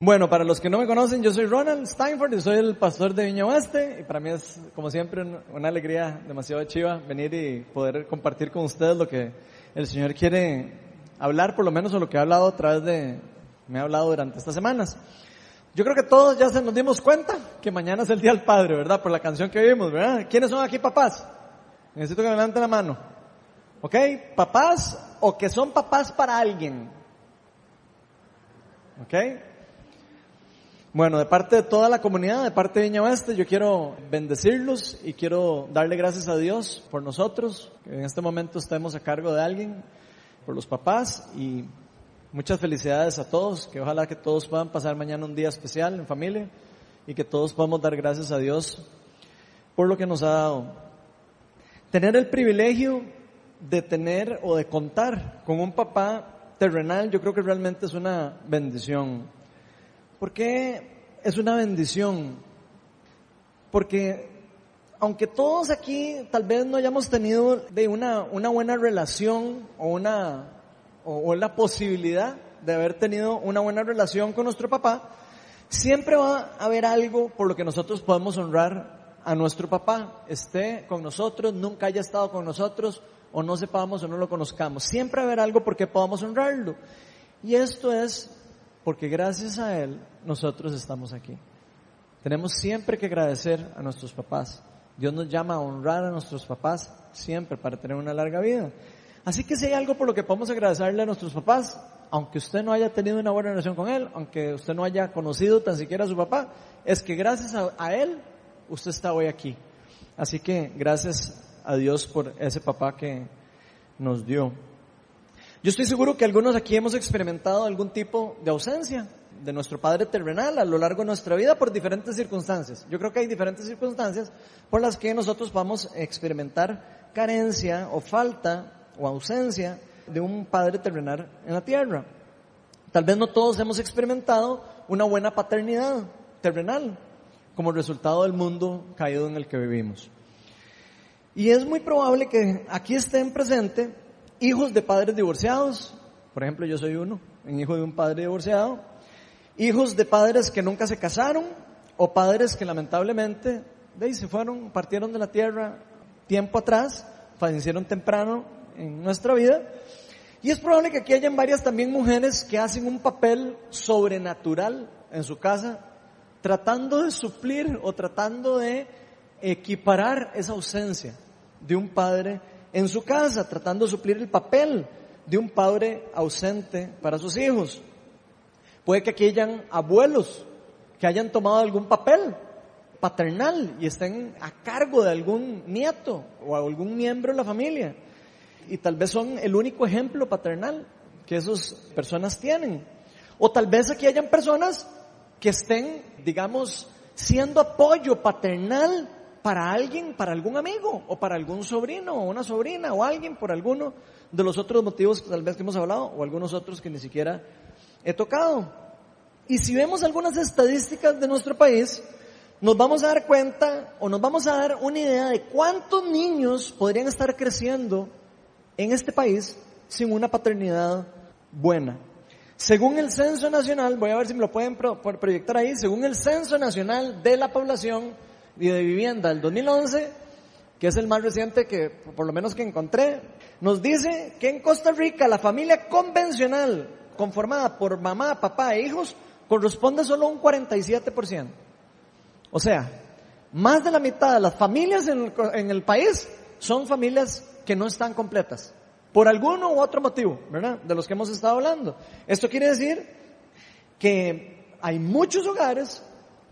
Bueno, para los que no me conocen, yo soy Ronald Steinford y soy el pastor de Viña Oeste y para mí es, como siempre, una alegría demasiado chiva venir y poder compartir con ustedes lo que el Señor quiere hablar, por lo menos o lo que ha hablado a través de, me ha hablado durante estas semanas. Yo creo que todos ya se nos dimos cuenta que mañana es el Día del Padre, ¿verdad? Por la canción que vimos, ¿verdad? ¿Quiénes son aquí papás? Necesito que me levanten la mano. ¿Ok? Papás o que son papás para alguien. ¿Ok? Bueno, de parte de toda la comunidad, de parte de Viña Oeste, yo quiero bendecirlos y quiero darle gracias a Dios por nosotros, que en este momento estemos a cargo de alguien, por los papás y muchas felicidades a todos, que ojalá que todos puedan pasar mañana un día especial en familia y que todos podamos dar gracias a Dios por lo que nos ha dado. Tener el privilegio de tener o de contar con un papá terrenal, yo creo que realmente es una bendición. ¿Por qué es una bendición? Porque aunque todos aquí tal vez no hayamos tenido de una, una buena relación o una o, la posibilidad de haber tenido una buena relación con nuestro papá, siempre va a haber algo por lo que nosotros podemos honrar a nuestro papá, esté con nosotros, nunca haya estado con nosotros, o no sepamos o no lo conozcamos. Siempre va a haber algo por qué podamos honrarlo. Y esto es porque gracias a Él nosotros estamos aquí. Tenemos siempre que agradecer a nuestros papás. Dios nos llama a honrar a nuestros papás siempre para tener una larga vida. Así que si hay algo por lo que podemos agradecerle a nuestros papás, aunque usted no haya tenido una buena relación con Él, aunque usted no haya conocido tan siquiera a su papá, es que gracias a, a Él usted está hoy aquí. Así que gracias a Dios por ese papá que nos dio. Yo estoy seguro que algunos aquí hemos experimentado algún tipo de ausencia de nuestro Padre terrenal a lo largo de nuestra vida por diferentes circunstancias. Yo creo que hay diferentes circunstancias por las que nosotros vamos a experimentar carencia o falta o ausencia de un Padre terrenal en la tierra. Tal vez no todos hemos experimentado una buena paternidad terrenal como resultado del mundo caído en el que vivimos. Y es muy probable que aquí estén presentes hijos de padres divorciados, por ejemplo yo soy uno, un hijo de un padre divorciado, hijos de padres que nunca se casaron o padres que lamentablemente de se fueron, partieron de la tierra tiempo atrás, fallecieron temprano en nuestra vida. Y es probable que aquí hayan varias también mujeres que hacen un papel sobrenatural en su casa, tratando de suplir o tratando de equiparar esa ausencia de un padre en su casa, tratando de suplir el papel de un padre ausente para sus hijos. Puede que aquí hayan abuelos que hayan tomado algún papel paternal y estén a cargo de algún nieto o algún miembro de la familia. Y tal vez son el único ejemplo paternal que esas personas tienen. O tal vez aquí hayan personas que estén, digamos, siendo apoyo paternal para alguien, para algún amigo, o para algún sobrino, o una sobrina, o alguien por alguno de los otros motivos que tal vez hemos hablado, o algunos otros que ni siquiera he tocado. Y si vemos algunas estadísticas de nuestro país, nos vamos a dar cuenta, o nos vamos a dar una idea de cuántos niños podrían estar creciendo en este país sin una paternidad buena. Según el Censo Nacional, voy a ver si me lo pueden proyectar ahí, según el Censo Nacional de la Población, y de Vivienda del 2011, que es el más reciente que por lo menos que encontré, nos dice que en Costa Rica la familia convencional, conformada por mamá, papá e hijos, corresponde solo a un 47%. O sea, más de la mitad de las familias en el, en el país son familias que no están completas. Por alguno u otro motivo, ¿verdad? De los que hemos estado hablando. Esto quiere decir que hay muchos hogares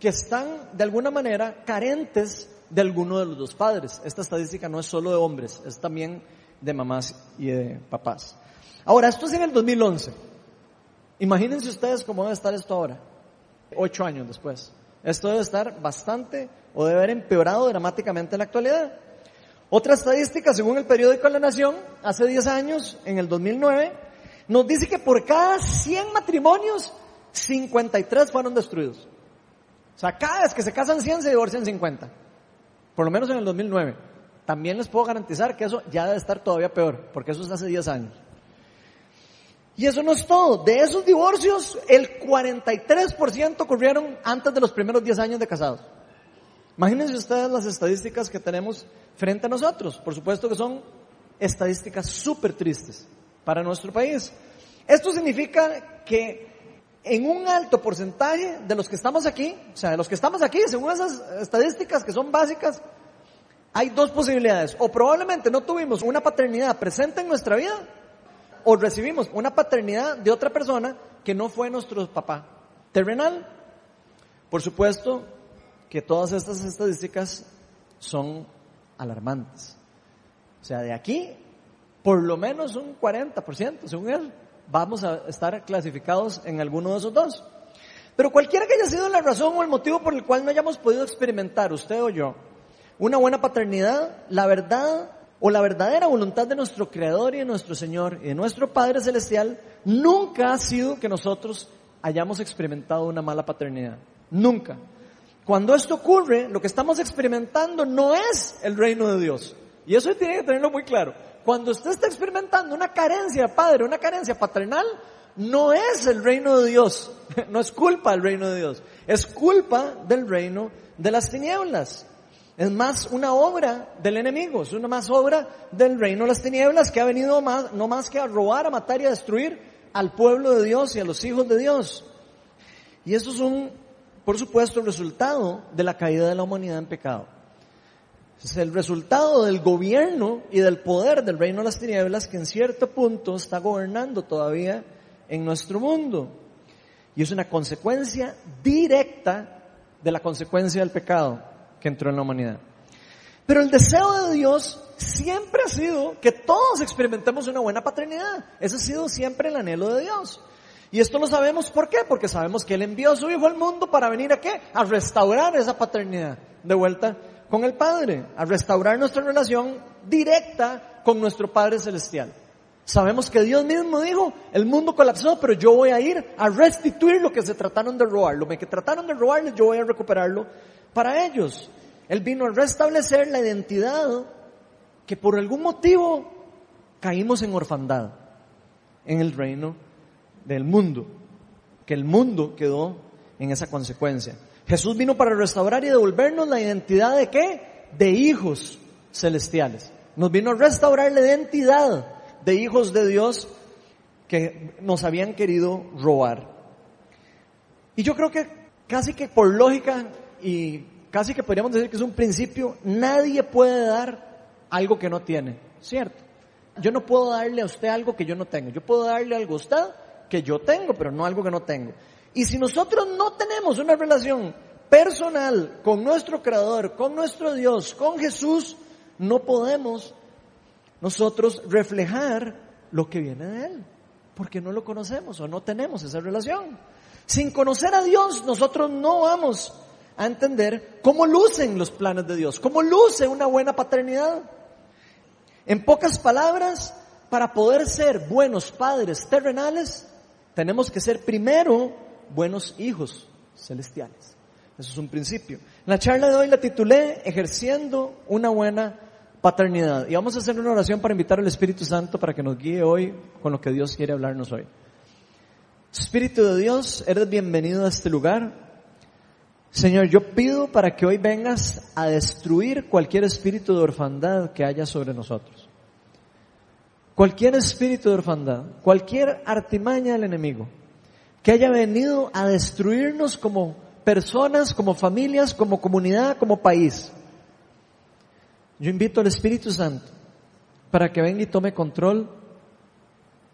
que están de alguna manera carentes de alguno de los dos padres. Esta estadística no es solo de hombres, es también de mamás y de papás. Ahora, esto es en el 2011. Imagínense ustedes cómo debe estar esto ahora, ocho años después. Esto debe estar bastante o debe haber empeorado dramáticamente en la actualidad. Otra estadística, según el periódico La Nación, hace 10 años, en el 2009, nos dice que por cada 100 matrimonios, 53 fueron destruidos. O sea, cada vez que se casan 100 se divorcian 50. Por lo menos en el 2009. También les puedo garantizar que eso ya debe estar todavía peor, porque eso es hace 10 años. Y eso no es todo. De esos divorcios, el 43% ocurrieron antes de los primeros 10 años de casados. Imagínense ustedes las estadísticas que tenemos frente a nosotros. Por supuesto que son estadísticas súper tristes para nuestro país. Esto significa que en un alto porcentaje de los que estamos aquí, o sea, de los que estamos aquí, según esas estadísticas que son básicas, hay dos posibilidades. O probablemente no tuvimos una paternidad presente en nuestra vida, o recibimos una paternidad de otra persona que no fue nuestro papá terrenal. Por supuesto que todas estas estadísticas son alarmantes. O sea, de aquí, por lo menos un 40%, según él, vamos a estar clasificados en alguno de esos dos. Pero cualquiera que haya sido la razón o el motivo por el cual no hayamos podido experimentar, usted o yo, una buena paternidad, la verdad o la verdadera voluntad de nuestro Creador y de nuestro Señor y de nuestro Padre Celestial nunca ha sido que nosotros hayamos experimentado una mala paternidad. Nunca. Cuando esto ocurre, lo que estamos experimentando no es el reino de Dios. Y eso tiene que tenerlo muy claro. Cuando usted está experimentando una carencia padre, una carencia paternal, no es el reino de Dios. No es culpa del reino de Dios. Es culpa del reino de las tinieblas. Es más una obra del enemigo, es una más obra del reino de las tinieblas que ha venido más, no más que a robar, a matar y a destruir al pueblo de Dios y a los hijos de Dios. Y eso es un, por supuesto, resultado de la caída de la humanidad en pecado. Es el resultado del gobierno y del poder del reino de las tinieblas que en cierto punto está gobernando todavía en nuestro mundo. Y es una consecuencia directa de la consecuencia del pecado que entró en la humanidad. Pero el deseo de Dios siempre ha sido que todos experimentemos una buena paternidad. Ese ha sido siempre el anhelo de Dios. Y esto lo sabemos por qué, porque sabemos que Él envió a su Hijo al mundo para venir a qué? A restaurar esa paternidad de vuelta con el Padre, a restaurar nuestra relación directa con nuestro Padre Celestial. Sabemos que Dios mismo dijo, el mundo colapsó, pero yo voy a ir a restituir lo que se trataron de robar. Lo que trataron de robarles, yo voy a recuperarlo para ellos. Él vino a restablecer la identidad que por algún motivo caímos en orfandad en el reino del mundo, que el mundo quedó en esa consecuencia. Jesús vino para restaurar y devolvernos la identidad de qué? De hijos celestiales. Nos vino a restaurar la identidad de hijos de Dios que nos habían querido robar. Y yo creo que casi que por lógica y casi que podríamos decir que es un principio, nadie puede dar algo que no tiene, ¿cierto? Yo no puedo darle a usted algo que yo no tengo. Yo puedo darle algo a usted que yo tengo, pero no algo que no tengo. Y si nosotros no tenemos una relación personal con nuestro Creador, con nuestro Dios, con Jesús, no podemos nosotros reflejar lo que viene de Él, porque no lo conocemos o no tenemos esa relación. Sin conocer a Dios, nosotros no vamos a entender cómo lucen los planes de Dios, cómo luce una buena paternidad. En pocas palabras, para poder ser buenos padres terrenales, tenemos que ser primero buenos hijos celestiales. Eso es un principio. La charla de hoy la titulé Ejerciendo una buena paternidad. Y vamos a hacer una oración para invitar al Espíritu Santo para que nos guíe hoy con lo que Dios quiere hablarnos hoy. Espíritu de Dios, eres bienvenido a este lugar. Señor, yo pido para que hoy vengas a destruir cualquier espíritu de orfandad que haya sobre nosotros. Cualquier espíritu de orfandad, cualquier artimaña del enemigo que haya venido a destruirnos como personas, como familias, como comunidad, como país. Yo invito al Espíritu Santo para que venga y tome control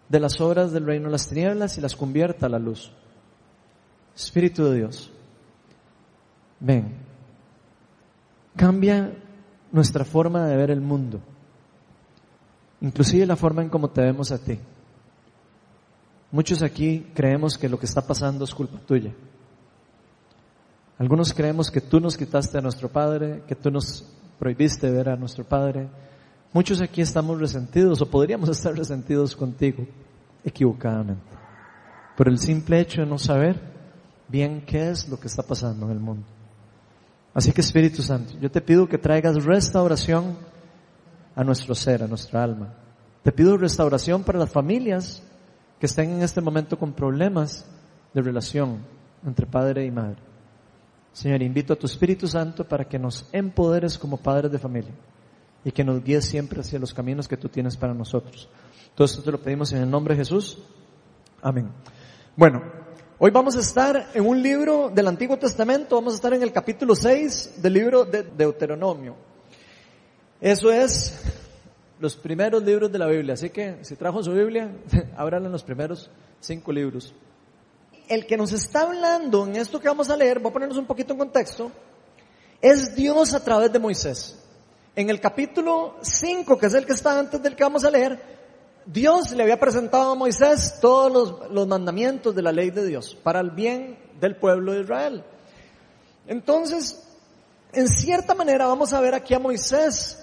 de las obras del reino de las tinieblas y las convierta a la luz. Espíritu de Dios ven, cambia nuestra forma de ver el mundo, inclusive la forma en cómo te vemos a ti. Muchos aquí creemos que lo que está pasando es culpa tuya. Algunos creemos que tú nos quitaste a nuestro Padre, que tú nos prohibiste ver a nuestro Padre. Muchos aquí estamos resentidos o podríamos estar resentidos contigo equivocadamente por el simple hecho de no saber bien qué es lo que está pasando en el mundo. Así que Espíritu Santo, yo te pido que traigas restauración a nuestro ser, a nuestra alma. Te pido restauración para las familias que estén en este momento con problemas de relación entre padre y madre. Señor, invito a tu Espíritu Santo para que nos empoderes como padres de familia y que nos guíes siempre hacia los caminos que tú tienes para nosotros. Todo esto te lo pedimos en el nombre de Jesús. Amén. Bueno, hoy vamos a estar en un libro del Antiguo Testamento, vamos a estar en el capítulo 6 del libro de Deuteronomio. Eso es los primeros libros de la Biblia, así que si trajo su Biblia, ábranla en los primeros cinco libros el que nos está hablando en esto que vamos a leer, voy a ponernos un poquito en contexto, es Dios a través de Moisés. En el capítulo 5, que es el que está antes del que vamos a leer, Dios le había presentado a Moisés todos los mandamientos de la ley de Dios para el bien del pueblo de Israel. Entonces, en cierta manera vamos a ver aquí a Moisés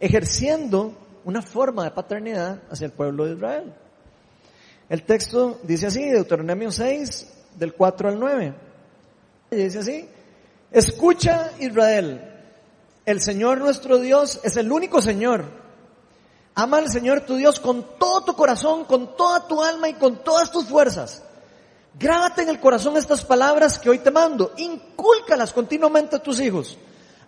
ejerciendo una forma de paternidad hacia el pueblo de Israel. El texto dice así, Deuteronomio 6, del 4 al 9. dice así, escucha Israel, el Señor nuestro Dios es el único Señor. Ama al Señor tu Dios con todo tu corazón, con toda tu alma y con todas tus fuerzas. Grábate en el corazón estas palabras que hoy te mando. Incúlcalas continuamente a tus hijos.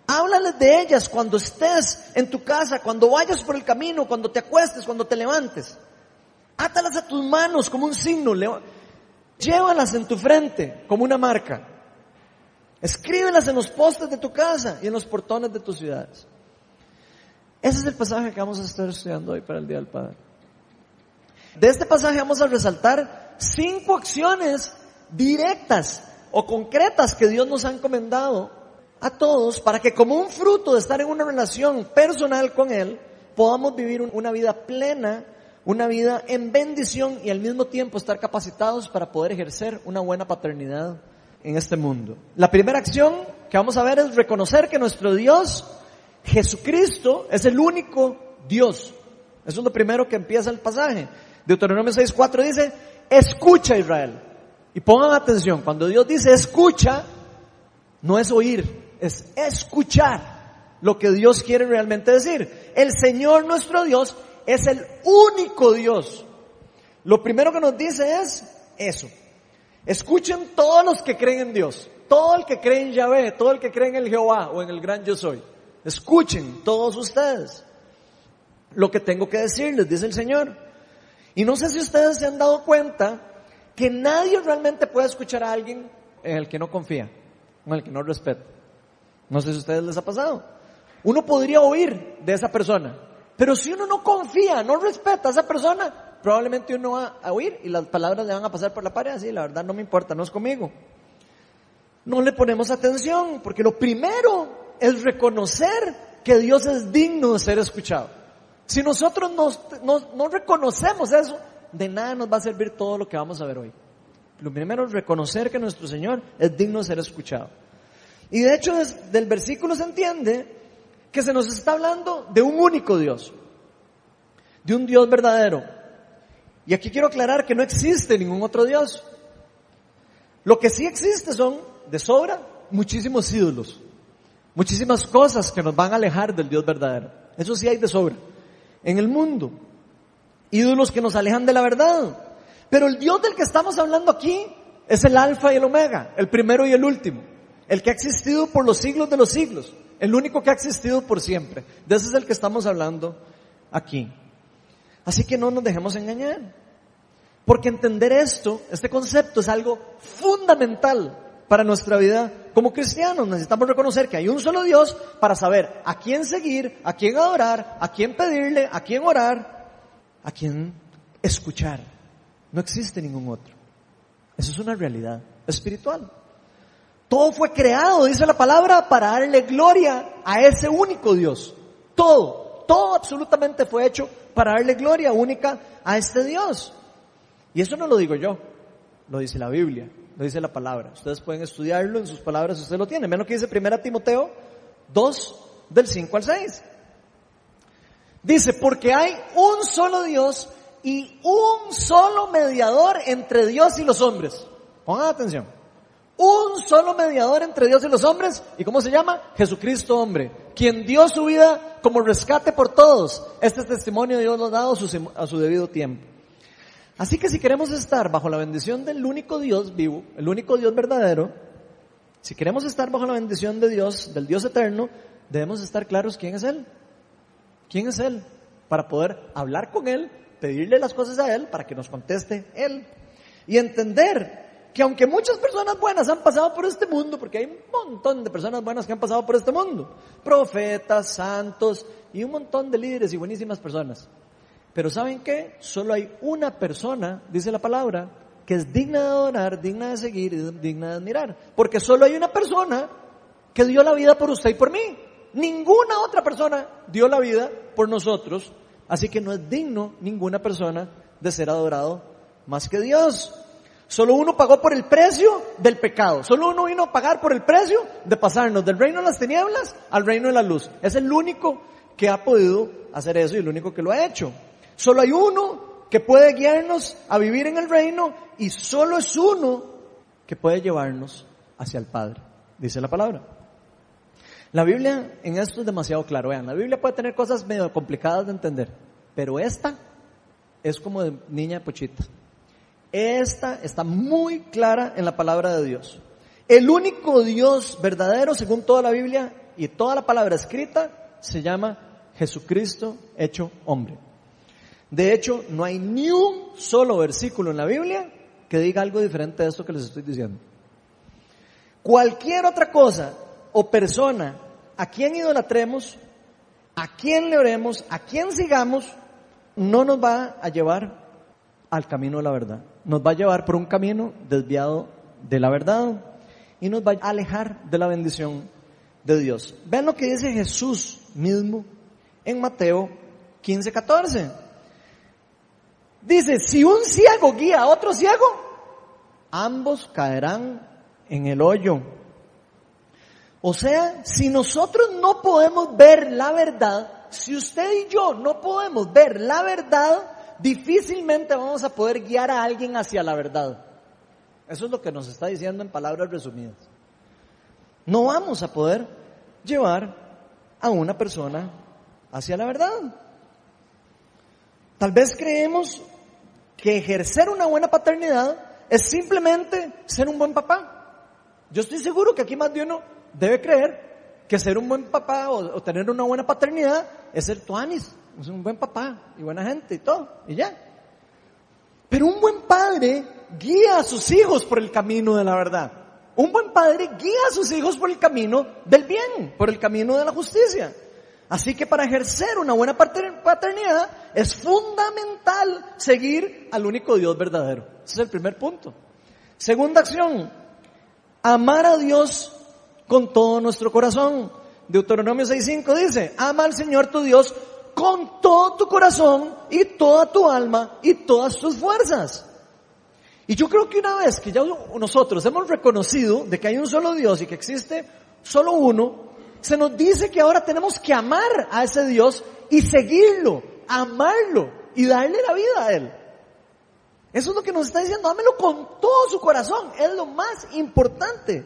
Háblales de ellas cuando estés en tu casa, cuando vayas por el camino, cuando te acuestes, cuando te levantes. Átalas a tus manos como un signo. Llévalas en tu frente como una marca. Escríbelas en los postes de tu casa y en los portones de tus ciudades. Ese es el pasaje que vamos a estar estudiando hoy para el Día del Padre. De este pasaje vamos a resaltar cinco acciones directas o concretas que Dios nos ha encomendado a todos para que como un fruto de estar en una relación personal con Él, podamos vivir una vida plena una vida en bendición y al mismo tiempo estar capacitados para poder ejercer una buena paternidad en este mundo. La primera acción que vamos a ver es reconocer que nuestro Dios, Jesucristo, es el único Dios. Eso es lo primero que empieza el pasaje. Deuteronomio 6.4 dice, escucha Israel. Y pongan atención, cuando Dios dice escucha, no es oír, es escuchar lo que Dios quiere realmente decir. El Señor nuestro Dios es el único Dios. Lo primero que nos dice es eso. Escuchen todos los que creen en Dios, todo el que cree en Yahvé, todo el que cree en el Jehová o en el gran yo soy. Escuchen todos ustedes lo que tengo que decirles, dice el Señor. Y no sé si ustedes se han dado cuenta que nadie realmente puede escuchar a alguien en el que no confía, en el que no respeta. No sé si a ustedes les ha pasado. Uno podría oír de esa persona, pero si uno no confía, no respeta a esa persona, probablemente uno va a oír y las palabras le van a pasar por la pared así, la verdad no me importa, no es conmigo. No le ponemos atención, porque lo primero es reconocer que Dios es digno de ser escuchado. Si nosotros no reconocemos eso, de nada nos va a servir todo lo que vamos a ver hoy. Lo primero es reconocer que nuestro Señor es digno de ser escuchado. Y de hecho, desde el versículo se entiende que se nos está hablando de un único Dios, de un Dios verdadero. Y aquí quiero aclarar que no existe ningún otro Dios. Lo que sí existe son, de sobra, muchísimos ídolos, muchísimas cosas que nos van a alejar del Dios verdadero. Eso sí hay de sobra. En el mundo, ídolos que nos alejan de la verdad. Pero el Dios del que estamos hablando aquí es el alfa y el omega, el primero y el último, el que ha existido por los siglos de los siglos el único que ha existido por siempre. De ese es el que estamos hablando aquí. Así que no nos dejemos engañar. Porque entender esto, este concepto es algo fundamental para nuestra vida como cristianos. Necesitamos reconocer que hay un solo Dios para saber a quién seguir, a quién adorar, a quién pedirle, a quién orar, a quién escuchar. No existe ningún otro. Eso es una realidad espiritual. Todo fue creado, dice la palabra, para darle gloria a ese único Dios. Todo, todo absolutamente fue hecho para darle gloria única a este Dios. Y eso no lo digo yo, lo dice la Biblia, lo dice la palabra. Ustedes pueden estudiarlo en sus palabras, usted lo tiene. Menos que dice 1 Timoteo 2, del 5 al 6. Dice, porque hay un solo Dios y un solo mediador entre Dios y los hombres. Pongan atención. Un solo mediador entre Dios y los hombres. ¿Y cómo se llama? Jesucristo hombre. Quien dio su vida como rescate por todos. Este testimonio Dios lo ha dado a su, debido tiempo. Así que si queremos estar bajo la bendición del único Dios vivo, el único Dios verdadero, si queremos estar bajo la bendición de Dios, del Dios eterno, debemos estar claros quién es Él. ¿Quién es Él? Para poder hablar con Él, pedirle las cosas a Él, para que nos conteste Él. Y entender que aunque muchas personas buenas han pasado por este mundo, porque hay un montón de personas buenas que han pasado por este mundo, profetas, santos y un montón de líderes y buenísimas personas. Pero ¿saben qué? Solo hay una persona, dice la palabra, que es digna de adorar, digna de seguir digna de admirar. Porque solo hay una persona que dio la vida por usted y por mí. Ninguna otra persona dio la vida por nosotros. Así que no es digno ninguna persona de ser adorado más que Dios. Solo uno pagó por el precio del pecado. Solo uno vino a pagar por el precio de pasarnos del reino de las tinieblas al reino de la luz. Es el único que ha podido hacer eso y el único que lo ha hecho. Solo hay uno que puede guiarnos a vivir en el reino y solo es uno que puede llevarnos hacia el Padre, dice la palabra. La Biblia en esto es demasiado claro. Vean, la Biblia puede tener cosas medio complicadas de entender, pero esta es como de niña pochita. Esta está muy clara en la palabra de Dios. El único Dios verdadero, según toda la Biblia y toda la palabra escrita, se llama Jesucristo hecho hombre. De hecho, no hay ni un solo versículo en la Biblia que diga algo diferente de esto que les estoy diciendo. Cualquier otra cosa o persona a quien idolatremos, a quien le oremos, a quien sigamos, no nos va a llevar al camino de la verdad. Nos va a llevar por un camino desviado de la verdad y nos va a alejar de la bendición de Dios. Vean lo que dice Jesús mismo en Mateo 15, 14. Dice, si un ciego guía a otro ciego, ambos caerán en el hoyo. O sea, si nosotros no podemos ver la verdad, si usted y yo no podemos ver la verdad, difícilmente vamos a poder guiar a alguien hacia la verdad. Eso es lo que nos está diciendo en palabras resumidas. No vamos a poder llevar a una persona hacia la verdad. Tal vez creemos que ejercer una buena paternidad es simplemente ser un buen papá. Yo estoy seguro que aquí más de uno debe creer que ser un buen papá o, tener una buena paternidad es ser tuanis, es un buen papá y buena gente y todo, y ya. Pero un buen padre guía a sus hijos por el camino de la verdad. Un buen padre guía a sus hijos por el camino del bien, por el camino de la justicia. Así que para ejercer una buena paternidad es fundamental seguir al único Dios verdadero. Ese es el primer punto. Segunda acción, amar a Dios con todo nuestro corazón. Deuteronomio 6.5 dice, ama al Señor tu Dios con todo tu corazón y toda tu alma y todas tus fuerzas. Y yo creo que una vez que ya nosotros hemos reconocido de que hay un solo Dios y que existe solo uno, se nos dice que ahora tenemos que amar a ese Dios y seguirlo, amarlo y darle la vida a Él. Eso es lo que nos está diciendo, ámelo con todo su corazón, es lo más importante.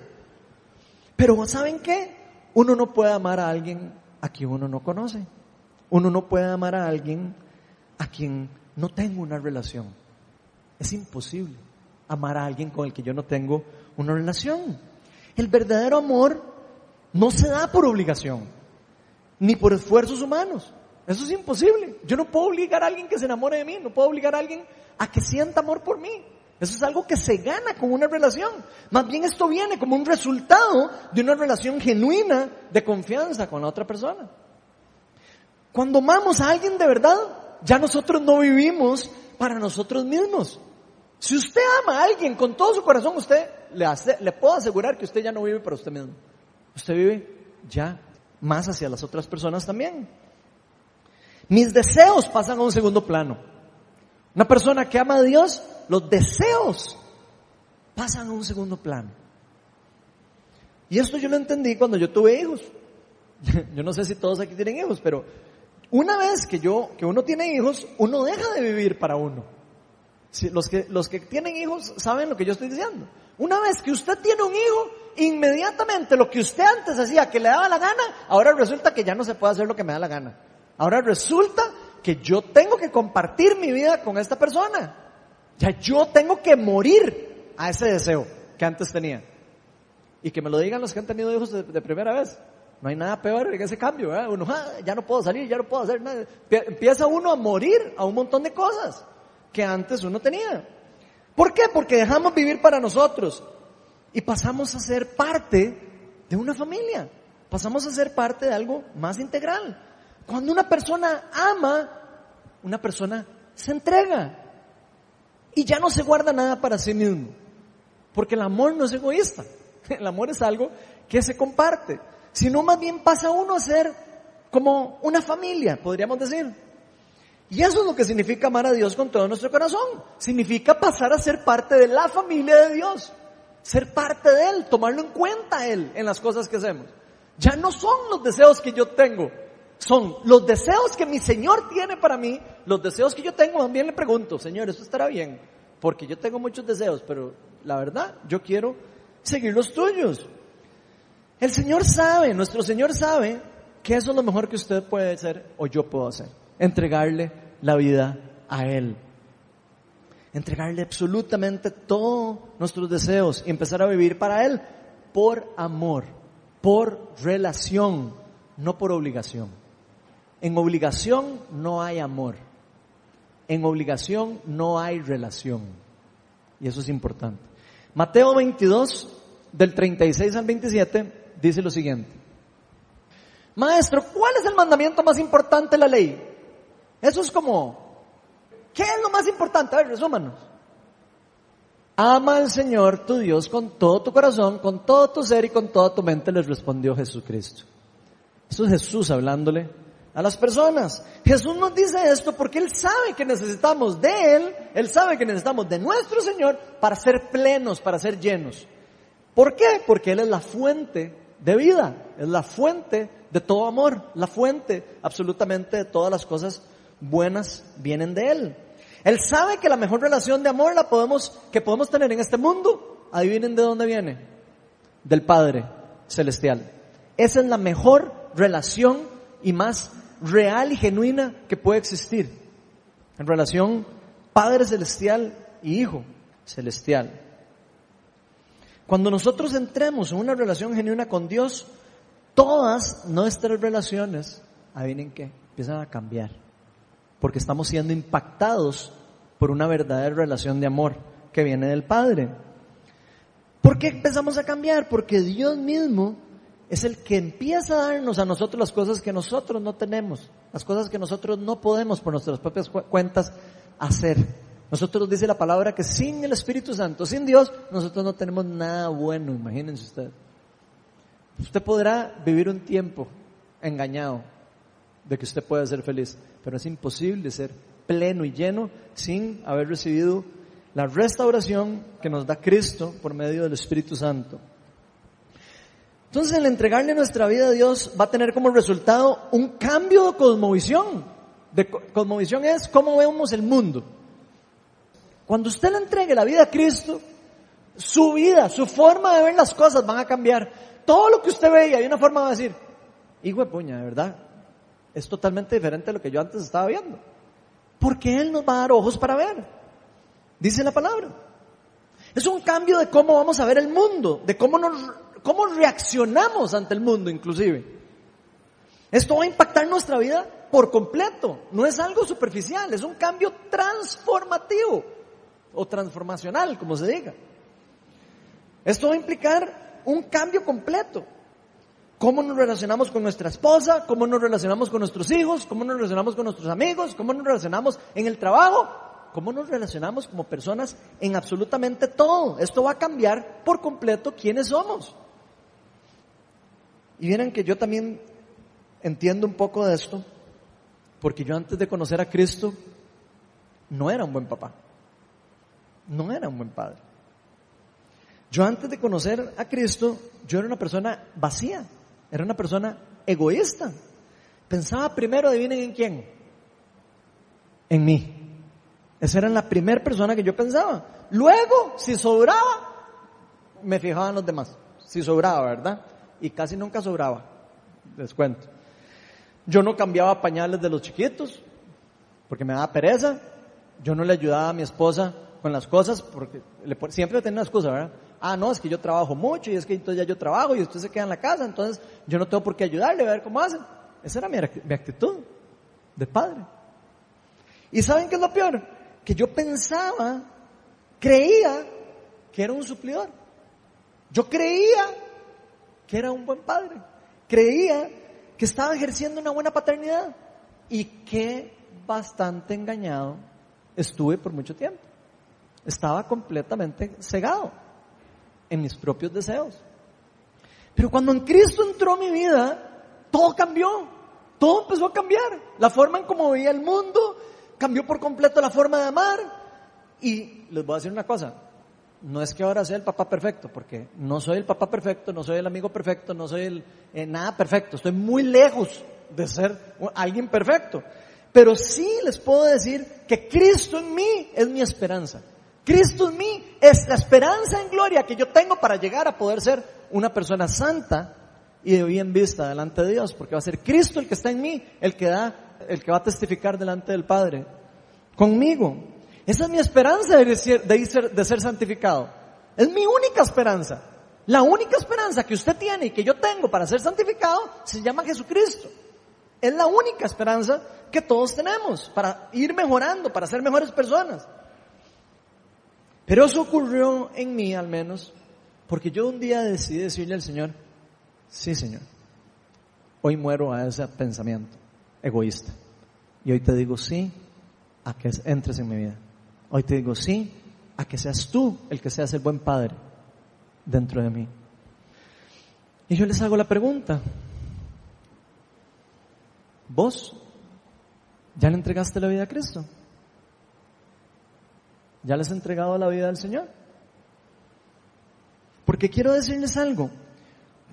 Pero ¿saben qué? Uno no puede amar a alguien a quien uno no conoce. Uno no puede amar a alguien a quien no tengo una relación. Es imposible amar a alguien con el que yo no tengo una relación. El verdadero amor no se da por obligación, ni por esfuerzos humanos. Eso es imposible. Yo no puedo obligar a alguien que se enamore de mí, no puedo obligar a alguien a que sienta amor por mí. Eso es algo que se gana con una relación. Más bien esto viene como un resultado de una relación genuina de confianza con la otra persona. Cuando amamos a alguien de verdad, ya nosotros no vivimos para nosotros mismos. Si usted ama a alguien con todo su corazón, usted le, hace, puedo asegurar que usted ya no vive para usted mismo usted vive ya más hacia las otras personas también. Mis deseos pasan a un segundo plano. Una persona que ama a Dios, los deseos pasan a un segundo plano. Y esto yo lo entendí cuando yo tuve hijos. Yo no sé si todos aquí tienen hijos, pero una vez que yo, que uno tiene hijos, uno deja de vivir para uno. los, que, los que tienen hijos saben lo que yo estoy diciendo. Una vez que usted tiene un hijo, inmediatamente lo que usted antes hacía que le daba la gana, ahora resulta que ya no se puede hacer lo que me da la gana. Ahora resulta que yo tengo que compartir mi vida con esta persona. Ya yo tengo que morir a ese deseo que antes tenía. Y que me lo digan los que han tenido hijos de, primera vez. No hay nada peor en ese cambio. Uno, ah, ya no puedo salir, ya no puedo hacer nada. Empieza uno a morir a un montón de cosas que antes uno tenía. ¿Por qué? Porque dejamos vivir para nosotros y pasamos a ser parte de una familia. Pasamos a ser parte de algo más integral. Cuando una persona ama, una persona se entrega y ya no se guarda nada para sí mismo. Porque el amor no es egoísta. El amor es algo que se comparte. Sino más bien pasa uno a ser como una familia, podríamos decir. Y eso es lo que significa amar a Dios con todo nuestro corazón. Significa pasar a ser parte de la familia de Dios. Ser parte de Él, tomarlo en cuenta Él en las cosas que hacemos. Ya no son los deseos que yo tengo, son los deseos que mi Señor tiene para mí, los deseos que yo tengo. También le pregunto, Señor, ¿esto estará bien? Porque yo tengo muchos deseos, pero la verdad, yo quiero seguir los tuyos. El Señor sabe, nuestro Señor sabe que eso es lo mejor que usted puede hacer o yo puedo hacer. Entregarle la vida a Él. Entregarle absolutamente todos nuestros deseos y empezar a vivir para Él por amor, por relación, no por obligación. En obligación no hay amor. En obligación no hay relación. Y eso es importante. Mateo 22, del 36 al 27, dice lo siguiente. Maestro, ¿cuál es el mandamiento más importante de la ley? Eso es como, ¿qué es lo más importante? A ver, resúmanos. Ama al Señor tu Dios con todo tu corazón, con todo tu ser y con toda tu mente, les respondió Jesucristo. Eso es Jesús hablándole a las personas. Jesús nos dice esto porque Él sabe que necesitamos de Él, Él sabe que necesitamos de nuestro Señor para ser plenos, para ser llenos. ¿Por qué? Porque Él es la fuente de vida, es la fuente de todo amor, la fuente absolutamente de todas las cosas buenas vienen de Él. Él sabe que la mejor relación de amor la podemos, que podemos tener en este mundo, adivinen de dónde viene, del Padre Celestial. Esa es la mejor relación y más real y genuina que puede existir. En relación Padre Celestial y Hijo Celestial. Cuando nosotros entremos en una relación genuina con Dios, todas nuestras relaciones, adivinen qué, empiezan a cambiar. Porque estamos siendo impactados por una verdadera relación de amor que viene del Padre. ¿Por qué empezamos a cambiar? Porque Dios mismo es el que empieza a darnos a nosotros las cosas que nosotros no tenemos, las cosas que nosotros no podemos por nuestras propias cuentas hacer. Nosotros dice la palabra que sin el Espíritu Santo, sin Dios, nosotros no tenemos nada bueno, imagínense usted. Usted podrá vivir un tiempo engañado de que usted puede ser feliz, pero es imposible ser pleno y lleno sin haber recibido la restauración que nos da Cristo por medio del Espíritu Santo. Entonces el entregarle nuestra vida a Dios va a tener como resultado un cambio de cosmovisión. De cosmovisión es cómo vemos el mundo. Cuando usted le entregue la vida a Cristo, su vida, su forma de ver las cosas van a cambiar. Todo lo que usted ve y hay una forma de decir, hijo de puña, de verdad, es totalmente diferente a lo que yo antes estaba viendo. Porque Él nos va a dar ojos para ver. Dice la palabra. Es un cambio de cómo vamos a ver el mundo, de cómo nos cómo reaccionamos ante el mundo inclusive. Esto va a impactar nuestra vida por completo, no es algo superficial, es un cambio transformativo o transformacional, como se diga. Esto va a implicar un cambio completo. Cómo nos relacionamos con nuestra esposa, cómo nos relacionamos con nuestros hijos, cómo nos relacionamos con nuestros amigos, cómo nos relacionamos en el trabajo, cómo nos relacionamos como personas en absolutamente todo. Esto va a cambiar por completo quiénes somos. Y miren que yo también entiendo un poco de esto, porque yo antes de conocer a Cristo no era un buen papá, no era un buen padre. Yo antes de conocer a Cristo, yo era una persona vacía, era una persona egoísta. Pensaba primero, adivinen en quién, en mí. Esa era la primera persona que yo pensaba. Luego, si sobraba, me fijaba en los demás. Si sobraba, ¿verdad? y casi nunca sobraba, les cuento. Yo no cambiaba pañales de los chiquitos porque me daba pereza. Yo no le ayudaba a mi esposa con las cosas, porque le, siempre tiene una excusa, ¿verdad? Ah, no, es que yo trabajo mucho y es que entonces ya yo trabajo y usted se queda en la casa, entonces yo no tengo por qué ayudarle a ver cómo hacen. Esa era mi, mi actitud de padre. ¿Y saben qué es lo peor? Que yo pensaba, creía que era un suplidor. Yo creía que era un buen padre. Creía que estaba ejerciendo una buena paternidad. Y que bastante engañado estuve por mucho tiempo. Estaba completamente cegado en mis propios deseos. Pero cuando en Cristo entró mi vida, todo cambió. Todo empezó a cambiar. La forma en cómo veía el mundo cambió por completo la forma de amar. Y les voy a decir una cosa. No es que ahora sea el papá perfecto, porque no soy el papá perfecto, no soy el amigo perfecto, no soy el eh, nada perfecto. Estoy muy lejos de ser alguien perfecto. Pero sí les puedo decir que Cristo en mí es mi esperanza. Cristo en mí es la esperanza en gloria que yo tengo para llegar a poder ser una persona santa y de bien vista delante de Dios, porque va a ser Cristo el que está en mí, el que da, el que va a testificar delante del Padre conmigo. Esa es mi esperanza de ser, de ser santificado. Es mi única esperanza. La única esperanza que usted tiene y que yo tengo para ser santificado se llama Jesucristo. Es la única esperanza que todos tenemos para ir mejorando, para ser mejores personas. Pero eso ocurrió en mí al menos, porque yo un día decidí decirle al Señor, sí Señor, hoy muero a ese pensamiento egoísta. Y hoy te digo sí a que entres en mi vida. Hoy te digo sí a que seas tú el que seas el buen padre dentro de mí. Y yo les hago la pregunta, ¿vos ya le entregaste la vida a Cristo? ¿Ya les has entregado la vida al Señor? Porque quiero decirles algo,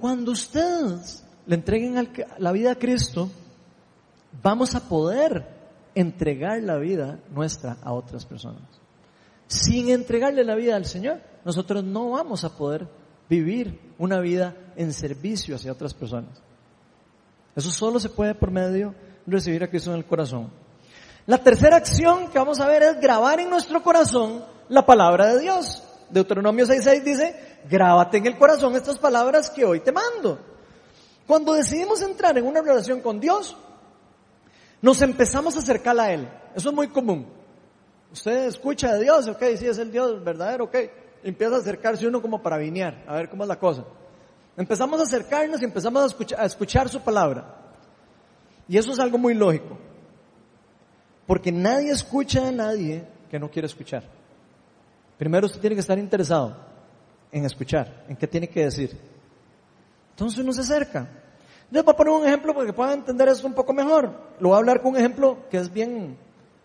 cuando ustedes le entreguen la vida a Cristo, vamos a poder entregar la vida nuestra a otras personas. Sin entregarle la vida al Señor, nosotros no vamos a poder vivir una vida en servicio hacia otras personas. Eso solo se puede por medio de recibir a Cristo en el corazón. La tercera acción que vamos a ver es grabar en nuestro corazón la palabra de Dios. Deuteronomio 6.6 dice, grábate en el corazón estas palabras que hoy te mando. Cuando decidimos entrar en una relación con Dios, nos empezamos a acercar a Él. Eso es muy común. Usted escucha de Dios, ok, sí es el Dios verdadero, ok. Empieza a acercarse uno como para vinear, a ver cómo es la cosa. Empezamos a acercarnos y empezamos a escuchar, a escuchar su palabra. Y eso es algo muy lógico. Porque nadie escucha a nadie que no quiere escuchar. Primero usted tiene que estar interesado en escuchar, en qué tiene que decir. Entonces uno se acerca. Les voy a poner un ejemplo para que puedan entender esto un poco mejor. Lo voy a hablar con un ejemplo que es bien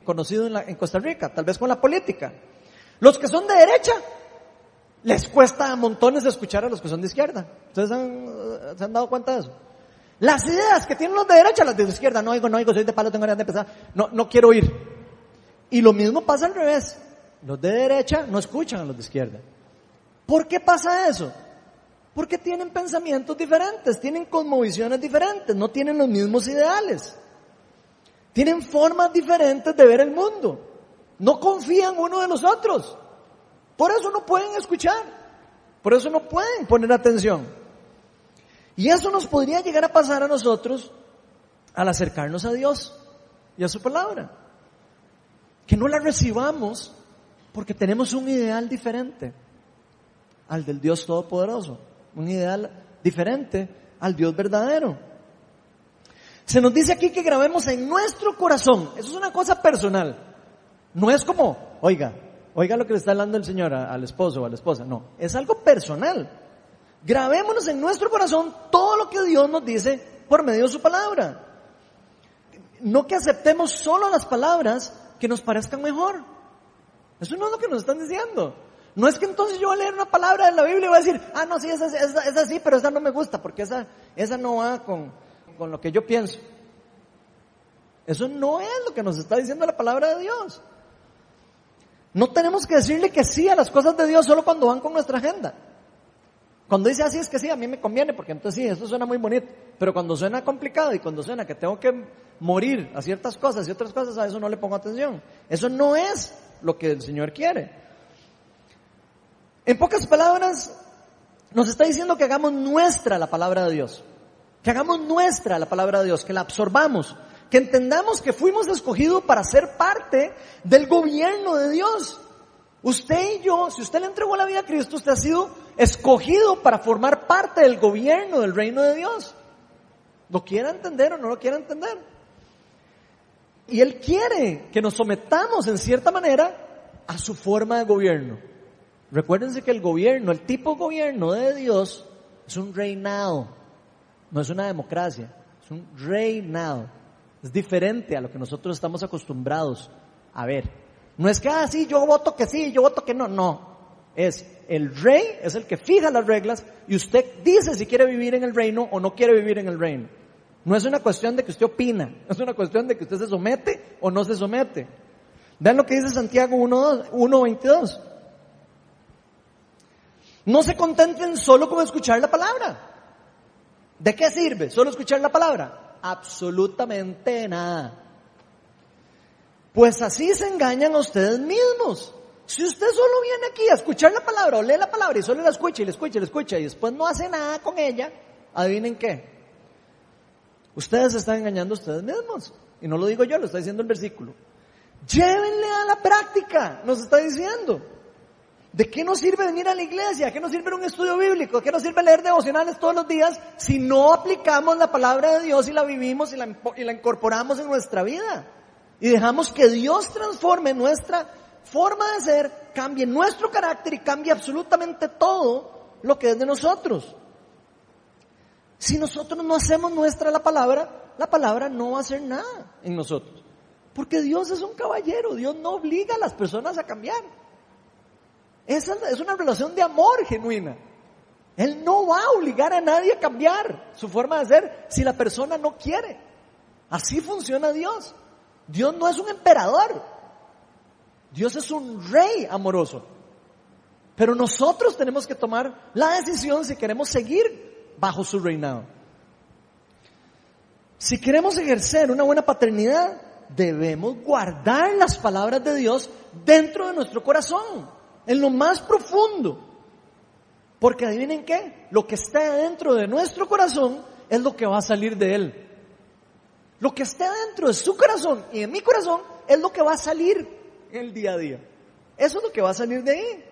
conocido en, en Costa Rica, tal vez con la política. Los que son de derecha, les cuesta montones de escuchar a los que son de izquierda. ¿Ustedes se han dado cuenta de eso? Las ideas que tienen los de derecha, las de izquierda, no oigo, no oigo, soy de palo, tengo ganas de empezar, no, no quiero oír. Y lo mismo pasa al revés. Los de derecha no escuchan a los de izquierda. ¿Por qué pasa eso? Porque tienen pensamientos diferentes, tienen cosmovisiones diferentes, no tienen los mismos ideales. Tienen formas diferentes de ver el mundo. No confían uno de los otros. Por eso no pueden escuchar. Por eso no pueden poner atención. Y eso nos podría llegar a pasar a nosotros al acercarnos a Dios y a su palabra. Que no la recibamos porque tenemos un ideal diferente al del Dios Todopoderoso, un ideal diferente al Dios verdadero. Se nos dice aquí que grabemos en nuestro corazón, eso es una cosa personal, no es como, oiga, oiga lo que le está hablando el Señor al esposo o a la esposa, no, es algo personal. Grabémonos en nuestro corazón todo lo que Dios nos dice por medio de su palabra. No que aceptemos solo las palabras que nos parezcan mejor. Eso no es lo que nos están diciendo. No es que entonces yo voy a leer una palabra de la Biblia y voy a decir, ah, no, sí, esa, es así, pero esa no me gusta, porque esa, esa no va con, con lo que yo pienso. Eso no es lo que nos está diciendo la palabra de Dios. No tenemos que decirle que sí a las cosas de Dios solo cuando van con nuestra agenda. Cuando dice así es que sí, a mí me conviene, porque entonces sí, eso suena muy bonito. Pero cuando suena complicado y cuando suena que tengo que morir a ciertas cosas y otras cosas, a eso no le pongo atención. Eso no es lo que el Señor quiere. En pocas palabras, nos está diciendo que hagamos nuestra la palabra de Dios. Que hagamos nuestra la palabra de Dios, que la absorbamos, que entendamos que fuimos escogidos para ser parte del gobierno de Dios. Usted y yo, si usted le entregó la vida a Cristo, usted ha sido escogido para formar parte del gobierno del reino de Dios. ¿Lo quiera entender o no lo quiera entender? Y Él quiere que nos sometamos en cierta manera a su forma de gobierno. Recuérdense que el gobierno, el tipo de gobierno de Dios es un reinado, no es una democracia, es un reinado. Es diferente a lo que nosotros estamos acostumbrados a ver. No es que, ah, sí, yo voto que sí, yo voto que no, no. Es el rey, es el que fija las reglas y usted dice si quiere vivir en el reino o no quiere vivir en el reino. No es una cuestión de que usted opina, es una cuestión de que usted se somete o no se somete. Vean lo que dice Santiago 1.22. No se contenten solo con escuchar la palabra. ¿De qué sirve solo escuchar la palabra? Absolutamente nada. Pues así se engañan ustedes mismos. Si usted solo viene aquí a escuchar la palabra o lee la palabra y solo la escucha y la escucha y la escucha y después no hace nada con ella, adivinen qué. Ustedes se están engañando a ustedes mismos. Y no lo digo yo, lo está diciendo el versículo. Llévenle a la práctica, nos está diciendo. ¿De qué nos sirve venir a la iglesia? ¿De qué nos sirve un estudio bíblico? ¿De qué nos sirve leer devocionales todos los días si no aplicamos la palabra de Dios y la vivimos y la, y la incorporamos en nuestra vida? Y dejamos que Dios transforme nuestra forma de ser, cambie nuestro carácter y cambie absolutamente todo lo que es de nosotros. Si nosotros no hacemos nuestra la palabra, la palabra no va a hacer nada en nosotros. Porque Dios es un caballero, Dios no obliga a las personas a cambiar. Esa es una relación de amor genuina. Él no va a obligar a nadie a cambiar su forma de ser si la persona no quiere. Así funciona Dios. Dios no es un emperador. Dios es un rey amoroso. Pero nosotros tenemos que tomar la decisión si queremos seguir bajo su reinado. Si queremos ejercer una buena paternidad, debemos guardar las palabras de Dios dentro de nuestro corazón, en lo más profundo. Porque adivinen qué, lo que está dentro de nuestro corazón es lo que va a salir de él. Lo que esté dentro de su corazón y de mi corazón es lo que va a salir en el día a día. Eso es lo que va a salir de ahí.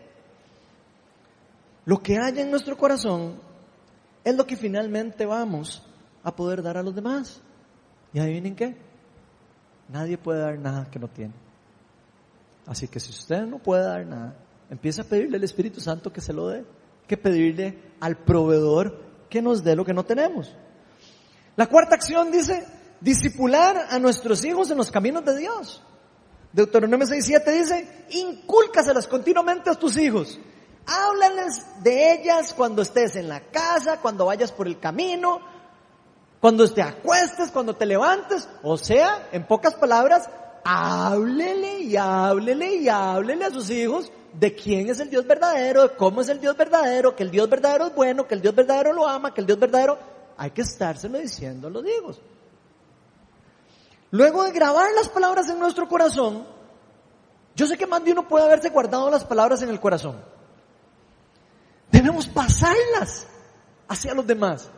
Lo que haya en nuestro corazón es lo que finalmente vamos a poder dar a los demás. Y adivinen qué, nadie puede dar nada que no tiene. Así que si usted no puede dar nada, empieza a pedirle al Espíritu Santo que se lo dé, que pedirle al proveedor que nos dé lo que no tenemos. La cuarta acción dice, Discipular a nuestros hijos en los caminos de Dios. Deuteronomio 6.7 dice, incúlcaselas continuamente a tus hijos. Háblales de ellas cuando estés en la casa, cuando vayas por el camino, cuando te acuestes, cuando te levantes. O sea, en pocas palabras, háblele y háblele y háblele a sus hijos de quién es el Dios verdadero, de cómo es el Dios verdadero, que el Dios verdadero es bueno, que el Dios verdadero lo ama, que el Dios verdadero... Hay que estárselo diciendo a los hijos. Luego de grabar las palabras en nuestro corazón, yo sé que más de uno puede haberse guardado las palabras en el corazón. Debemos pasarlas hacia los demás.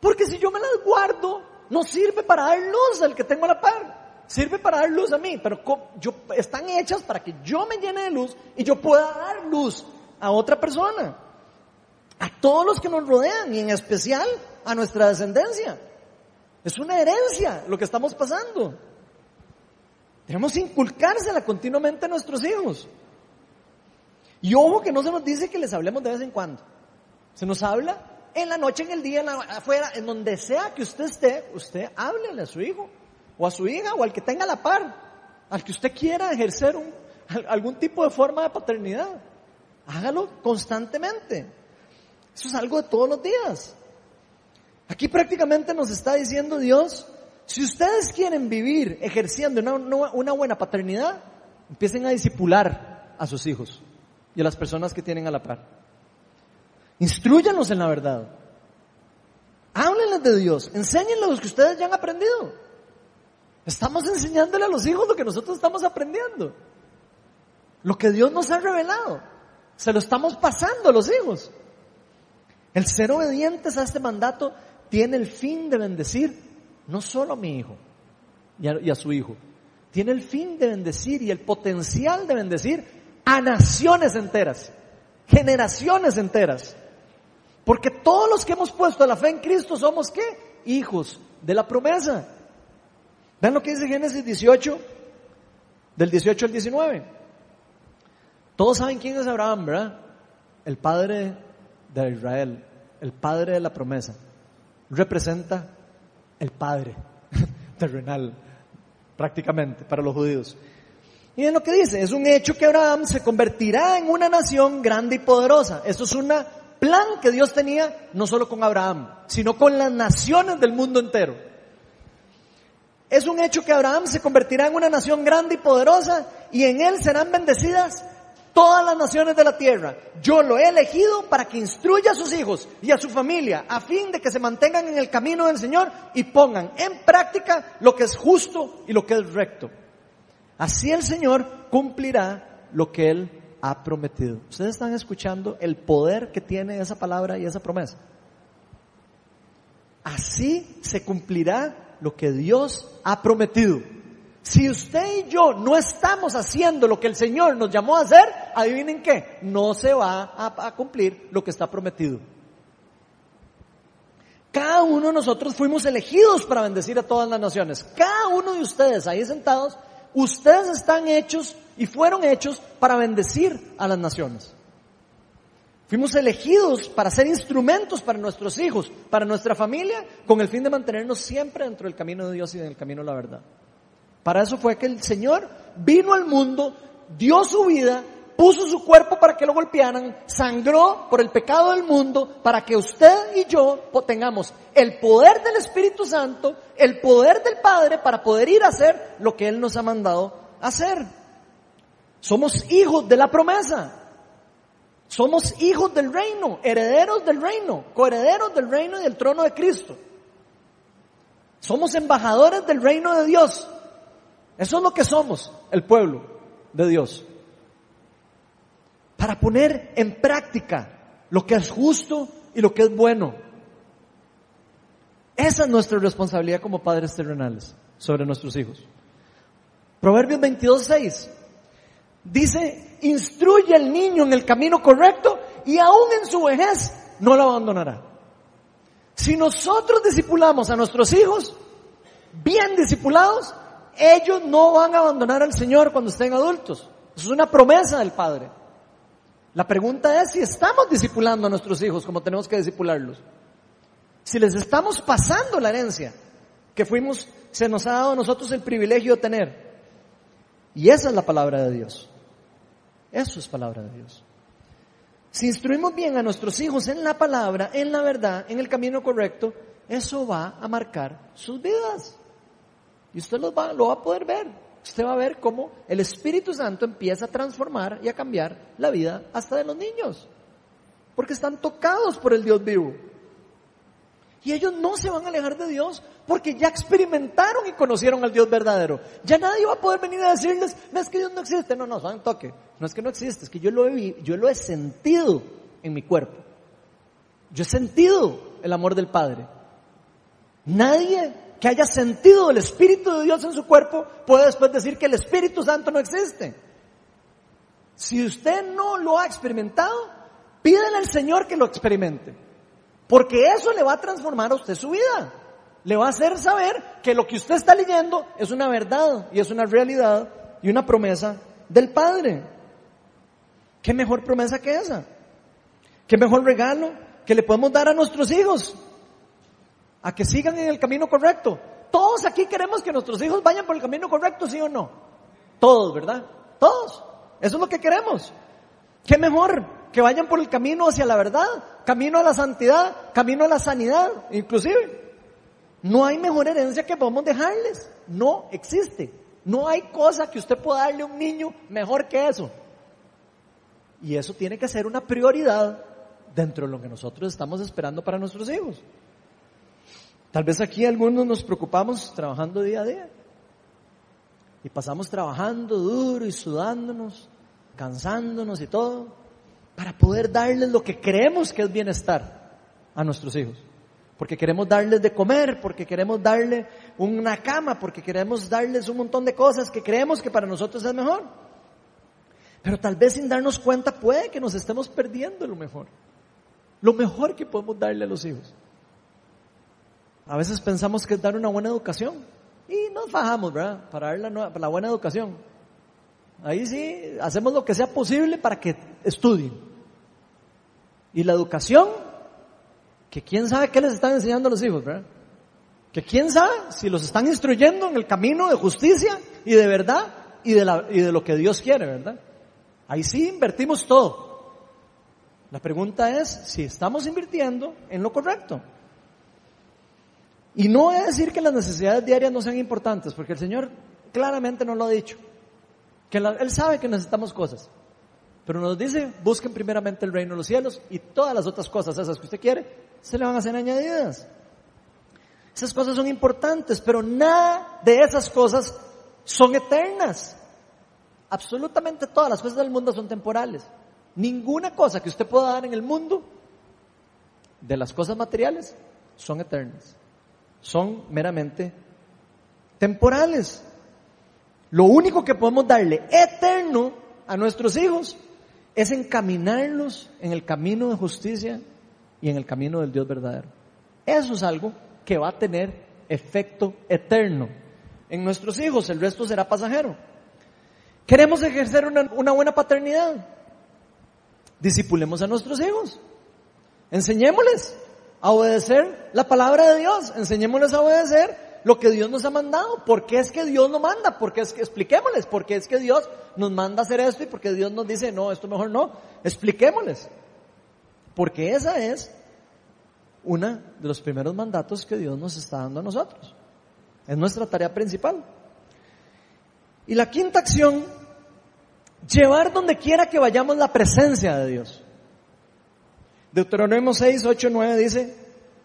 Porque si yo me las guardo, no sirve para dar luz al que tengo a la par. Sirve para dar luz a mí, pero yo, están hechas para que yo me llene de luz y yo pueda dar luz a otra persona. A todos los que nos rodean y en especial a nuestra descendencia. Es una herencia lo que estamos pasando. Debemos inculcársela continuamente a nuestros hijos. Y ojo que no se nos dice que les hablemos de vez en cuando. Se nos habla en la noche, en el día, afuera, en donde sea que usted esté, usted háblele a su hijo, o a su hija, o al que tenga la par, al que usted quiera ejercer algún tipo de forma de paternidad. Hágalo constantemente. Eso es algo de todos los días. Aquí prácticamente nos está diciendo Dios, si ustedes quieren vivir ejerciendo una, buena paternidad, empiecen a disipular a sus hijos y a las personas que tienen a la par. Instruyanlos en la verdad. Háblenles de Dios. Enséñenles lo que ustedes ya han aprendido. Estamos enseñándole a los hijos lo que nosotros estamos aprendiendo. Lo que Dios nos ha revelado. Se lo estamos pasando a los hijos. El ser obedientes a este mandato tiene el fin de bendecir no solo a mi hijo y a, su hijo, tiene el fin de bendecir y el potencial de bendecir a naciones enteras, generaciones enteras. Porque todos los que hemos puesto la fe en Cristo somos qué? Hijos de la promesa. Vean lo que dice Génesis 18, del 18 al 19. Todos saben quién es Abraham, ¿verdad? El padre de Israel, el padre de la promesa. Representa el padre terrenal, prácticamente, para los judíos. Y es lo que dice, es un hecho que Abraham se convertirá en una nación grande y poderosa. Esto es un plan que Dios tenía no solo con Abraham, sino con las naciones del mundo entero. Es un hecho que Abraham se convertirá en una nación grande y poderosa y en él serán bendecidas todas las naciones de la tierra. Yo lo he elegido para que instruya a sus hijos y a su familia a fin de que se mantengan en el camino del Señor y pongan en práctica lo que es justo y lo que es recto. Así el Señor cumplirá lo que Él ha prometido. Ustedes están escuchando el poder que tiene esa palabra y esa promesa. Así se cumplirá lo que Dios ha prometido. Si usted y yo no estamos haciendo lo que el Señor nos llamó a hacer, adivinen qué, no se va a, cumplir lo que está prometido. Cada uno de nosotros fuimos elegidos para bendecir a todas las naciones. Cada uno de ustedes ahí sentados, ustedes están hechos y fueron hechos para bendecir a las naciones. Fuimos elegidos para ser instrumentos para nuestros hijos, para nuestra familia, con el fin de mantenernos siempre dentro del camino de Dios y en el camino de la verdad. Para eso fue que el Señor vino al mundo, dio su vida, puso su cuerpo para que lo golpearan, sangró por el pecado del mundo, para que usted y yo tengamos el poder del Espíritu Santo, el poder del Padre para poder ir a hacer lo que Él nos ha mandado hacer. Somos hijos de la promesa. Somos hijos del reino, herederos del reino, coherederos del reino y del trono de Cristo. Somos embajadores del reino de Dios. Eso es lo que somos, el pueblo de Dios. Para poner en práctica lo que es justo y lo que es bueno. Esa es nuestra responsabilidad como padres terrenales sobre nuestros hijos. Proverbios 22, 6. Dice, instruye al niño en el camino correcto y aún en su vejez no lo abandonará. Si nosotros discipulamos a nuestros hijos, bien discipulados, ellos no van a abandonar al Señor cuando estén adultos. Eso es una promesa del Padre. La pregunta es si estamos discipulando a nuestros hijos como tenemos que discipularlos. Si les estamos pasando la herencia que fuimos, se nos ha dado a nosotros el privilegio de tener. Y esa es la palabra de Dios. Eso es palabra de Dios. Si instruimos bien a nuestros hijos en la palabra, en la verdad, en el camino correcto, eso va a marcar sus vidas. Y usted lo va, lo va a poder ver. Usted va a ver cómo el Espíritu Santo empieza a transformar y a cambiar la vida hasta de los niños. Porque están tocados por el Dios vivo. Y ellos no se van a alejar de Dios porque ya experimentaron y conocieron al Dios verdadero. Ya nadie va a poder venir a decirles, no es que Dios no existe. No, no, un toque. No es que no existe, es que yo lo he, yo lo he sentido en mi cuerpo. Yo he sentido el amor del Padre. Nadie que haya sentido el Espíritu de Dios en su cuerpo puede después decir que el Espíritu Santo no existe. Si usted no lo ha experimentado, pídele al Señor que lo experimente. Porque eso le va a transformar a usted su vida. Le va a hacer saber que lo que usted está leyendo es una verdad y es una realidad y una promesa del Padre. ¿Qué mejor promesa que esa? ¿Qué mejor regalo que le podemos dar a nuestros hijos? A que sigan en el camino correcto. Todos aquí queremos que nuestros hijos vayan por el camino correcto, ¿sí o no? Todos, ¿verdad? Todos. Eso es lo que queremos. ¿Qué mejor que vayan por el camino hacia la verdad, camino a la santidad, camino a la sanidad, inclusive. No hay mejor herencia que podemos dejarles. No existe. No hay cosa que usted pueda darle a un niño mejor que eso. Y eso tiene que ser una prioridad dentro de lo que nosotros estamos esperando para nuestros hijos. Tal vez aquí algunos nos preocupamos trabajando día a día. Y pasamos trabajando duro y sudándonos, cansándonos y todo para poder darles lo que creemos que es bienestar a nuestros hijos. Porque queremos darles de comer, porque queremos darle una cama, porque queremos darles un montón de cosas que creemos que para nosotros es mejor. Pero tal vez sin darnos cuenta puede que nos estemos perdiendo lo mejor. Lo mejor que podemos darle a los hijos. A veces pensamos que es dar una buena educación. Y nos bajamos, ¿verdad? Para dar la, la buena educación. Ahí sí, hacemos lo que sea posible para que estudien. Y la educación, que quién sabe qué les están enseñando a los hijos, ¿verdad? Que quién sabe si los están instruyendo en el camino de justicia y de verdad y de, y de lo que Dios quiere, ¿verdad? Ahí sí invertimos todo. La pregunta es si estamos invirtiendo en lo correcto. Y no voy a decir que las necesidades diarias no sean importantes, porque el Señor claramente nos lo ha dicho. Que Él sabe que necesitamos cosas. Pero nos dice, busquen primeramente el reino de los cielos y todas las otras cosas, esas que usted quiere, se le van a hacer añadidas. Esas cosas son importantes, pero nada de esas cosas son eternas. Absolutamente todas las cosas del mundo son temporales. Ninguna cosa que usted pueda dar en el mundo de las cosas materiales son eternas son meramente temporales. Lo único que podemos darle eterno a nuestros hijos es encaminarlos en el camino de justicia y en el camino del Dios verdadero. Eso es algo que va a tener efecto eterno en nuestros hijos, el resto será pasajero. Queremos ejercer una, una buena paternidad. Disipulemos a nuestros hijos. Enseñémosles a obedecer la palabra de Dios. Enseñémosles a obedecer lo que Dios nos ha mandado. ¿Por qué es que Dios lo manda? Porque es que expliquémosles por qué es que Dios nos manda hacer esto y porque Dios nos dice, no, esto mejor no. Expliquémosles. Porque esa es una de los primeros mandatos que Dios nos está dando a nosotros. Es nuestra tarea principal. Y la quinta acción, llevar donde quiera que vayamos la presencia de Dios. Deuteronomio 6, 8, 9 dice,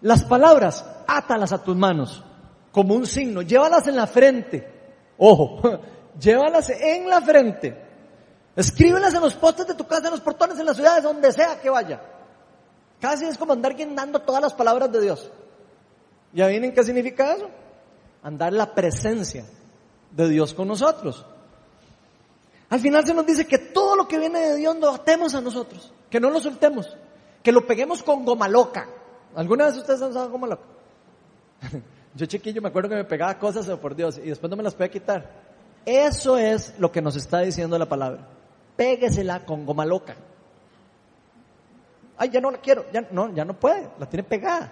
las palabras, átalas a tus manos como un signo, llévalas en la frente. Ojo, llévalas en la frente. Escríbelas en los postes de tu casa, en los portones, en las ciudades, donde sea que vaya. Casi es como andar guindando todas las palabras de Dios. ¿Ya vienen qué significa eso? Andar la presencia de Dios con nosotros. Al final se nos dice que todo lo que viene de Dios lo atemos a nosotros, que no lo soltemos que lo peguemos con goma loca. ¿Alguna vez ustedes han usado goma loca? Yo chiquillo me acuerdo que me pegaba cosas, oh, por Dios, y después no me las puede quitar. Eso es lo que nos está diciendo la palabra. Péguesela con goma loca. Ay, ya no la quiero, ya no, ya no puede, la tiene pegada.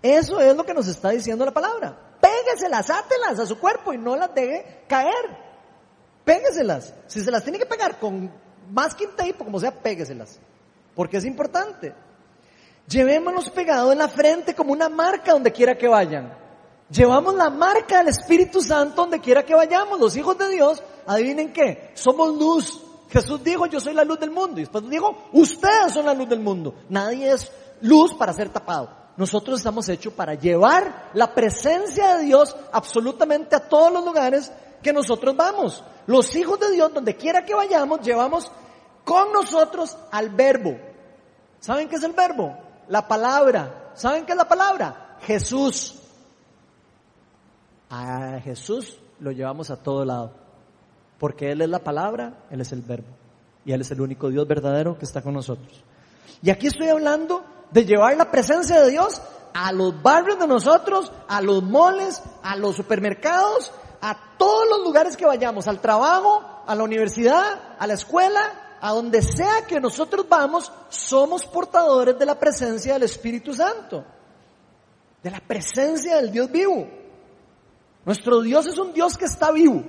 Eso es lo que nos está diciendo la palabra. Pégueselas, átelas a su cuerpo y no las deje caer. Pégueselas. Si se las tiene que pegar con masking tape, como sea, pégueselas porque es importante. Llevémonos pegado en la frente como una marca donde quiera que vayan. Llevamos la marca del Espíritu Santo donde quiera que vayamos. Los hijos de Dios, adivinen qué, somos luz. Jesús dijo, yo soy la luz del mundo. Y después dijo, ustedes son la luz del mundo. Nadie es luz para ser tapado. Nosotros estamos hechos para llevar la presencia de Dios absolutamente a todos los lugares que nosotros vamos. Los hijos de Dios, donde quiera que vayamos, llevamos con nosotros al verbo. ¿Saben qué es el verbo? La palabra. ¿Saben qué es la palabra? Jesús. A Jesús lo llevamos a todo lado. Porque Él es la palabra, Él es el verbo. Y Él es el único Dios verdadero que está con nosotros. Y aquí estoy hablando de llevar la presencia de Dios a los barrios de nosotros, a los moles, a los supermercados, a todos los lugares que vayamos, al trabajo, a la universidad, a la escuela, a donde sea que nosotros vamos, somos portadores de la presencia del Espíritu Santo, de la presencia del Dios vivo. Nuestro Dios es un Dios que está vivo,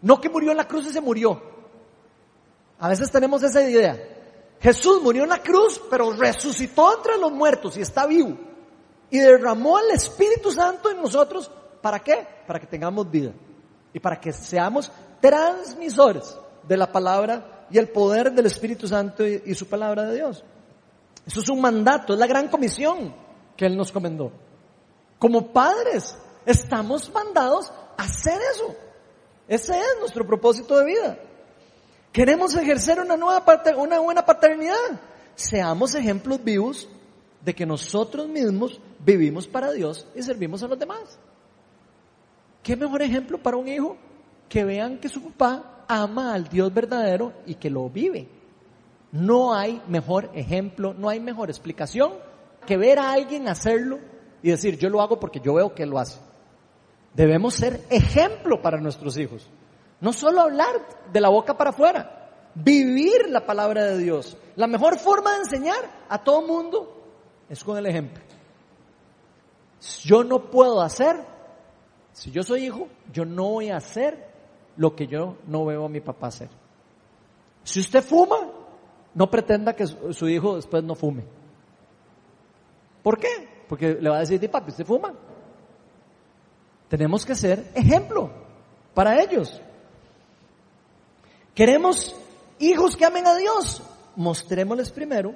no que murió en la cruz y se murió. A veces tenemos esa idea. Jesús murió en la cruz, pero resucitó entre los muertos y está vivo. Y derramó el Espíritu Santo en nosotros. ¿Para qué? Para que tengamos vida. Y para que seamos transmisores de la palabra y el poder del Espíritu Santo y, su palabra de Dios. Eso es un mandato, es la gran comisión que Él nos comendó. Como padres, estamos mandados a hacer eso. Ese es nuestro propósito de vida. Queremos ejercer una, nueva una buena paternidad. Seamos ejemplos vivos de que nosotros mismos vivimos para Dios y servimos a los demás. ¿Qué mejor ejemplo para un hijo? Que vean que su papá ama al Dios verdadero y que lo vive. No hay mejor ejemplo, no hay mejor explicación que ver a alguien hacerlo y decir, yo lo hago porque yo veo que lo hace. Debemos ser ejemplo para nuestros hijos. No solo hablar de la boca para afuera, vivir la palabra de Dios. La mejor forma de enseñar a todo mundo es con el ejemplo. Yo no puedo hacer, si yo soy hijo, yo no voy a hacer lo que yo no veo a mi papá hacer. Si usted fuma, no pretenda que su hijo después no fume. ¿Por qué? Porque le va a decir, papi, ¿usted fuma? Tenemos que ser ejemplo para ellos. Queremos hijos que amen a Dios. Mostrémosles primero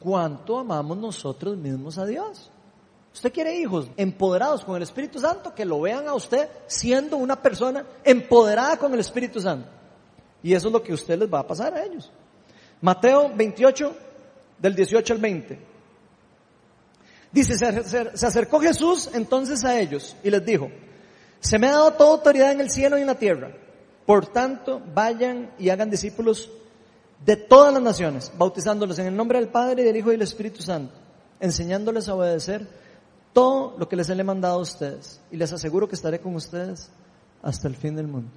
cuánto amamos nosotros mismos a Dios. Usted quiere hijos empoderados con el Espíritu Santo, que lo vean a usted siendo una persona empoderada con el Espíritu Santo. Y eso es lo que usted les va a pasar a ellos. Mateo 28, del 18 al 20. Dice, se acercó Jesús entonces a ellos y les dijo, se me ha dado toda autoridad en el cielo y en la tierra. Por tanto, vayan y hagan discípulos de todas las naciones, bautizándolos en el nombre del Padre, del Hijo y del Espíritu Santo, enseñándoles a obedecer todo lo que les he mandado a ustedes. Y les aseguro que estaré con ustedes hasta el fin del mundo.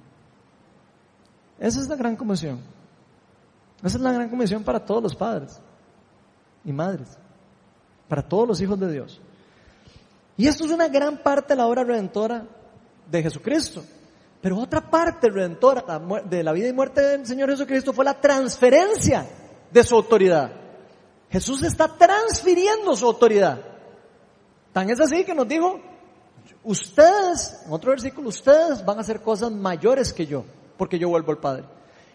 Esa es la gran comisión. Esa es la gran comisión para todos los padres y madres para todos los hijos de Dios. Y esto es una gran parte de la obra redentora de Jesucristo. Pero otra parte redentora de la vida y muerte del Señor Jesucristo fue la transferencia de su autoridad. Jesús está transfiriendo su autoridad. Tan es así que nos dijo, ustedes, en otro versículo, ustedes van a hacer cosas mayores que yo, porque yo vuelvo al Padre.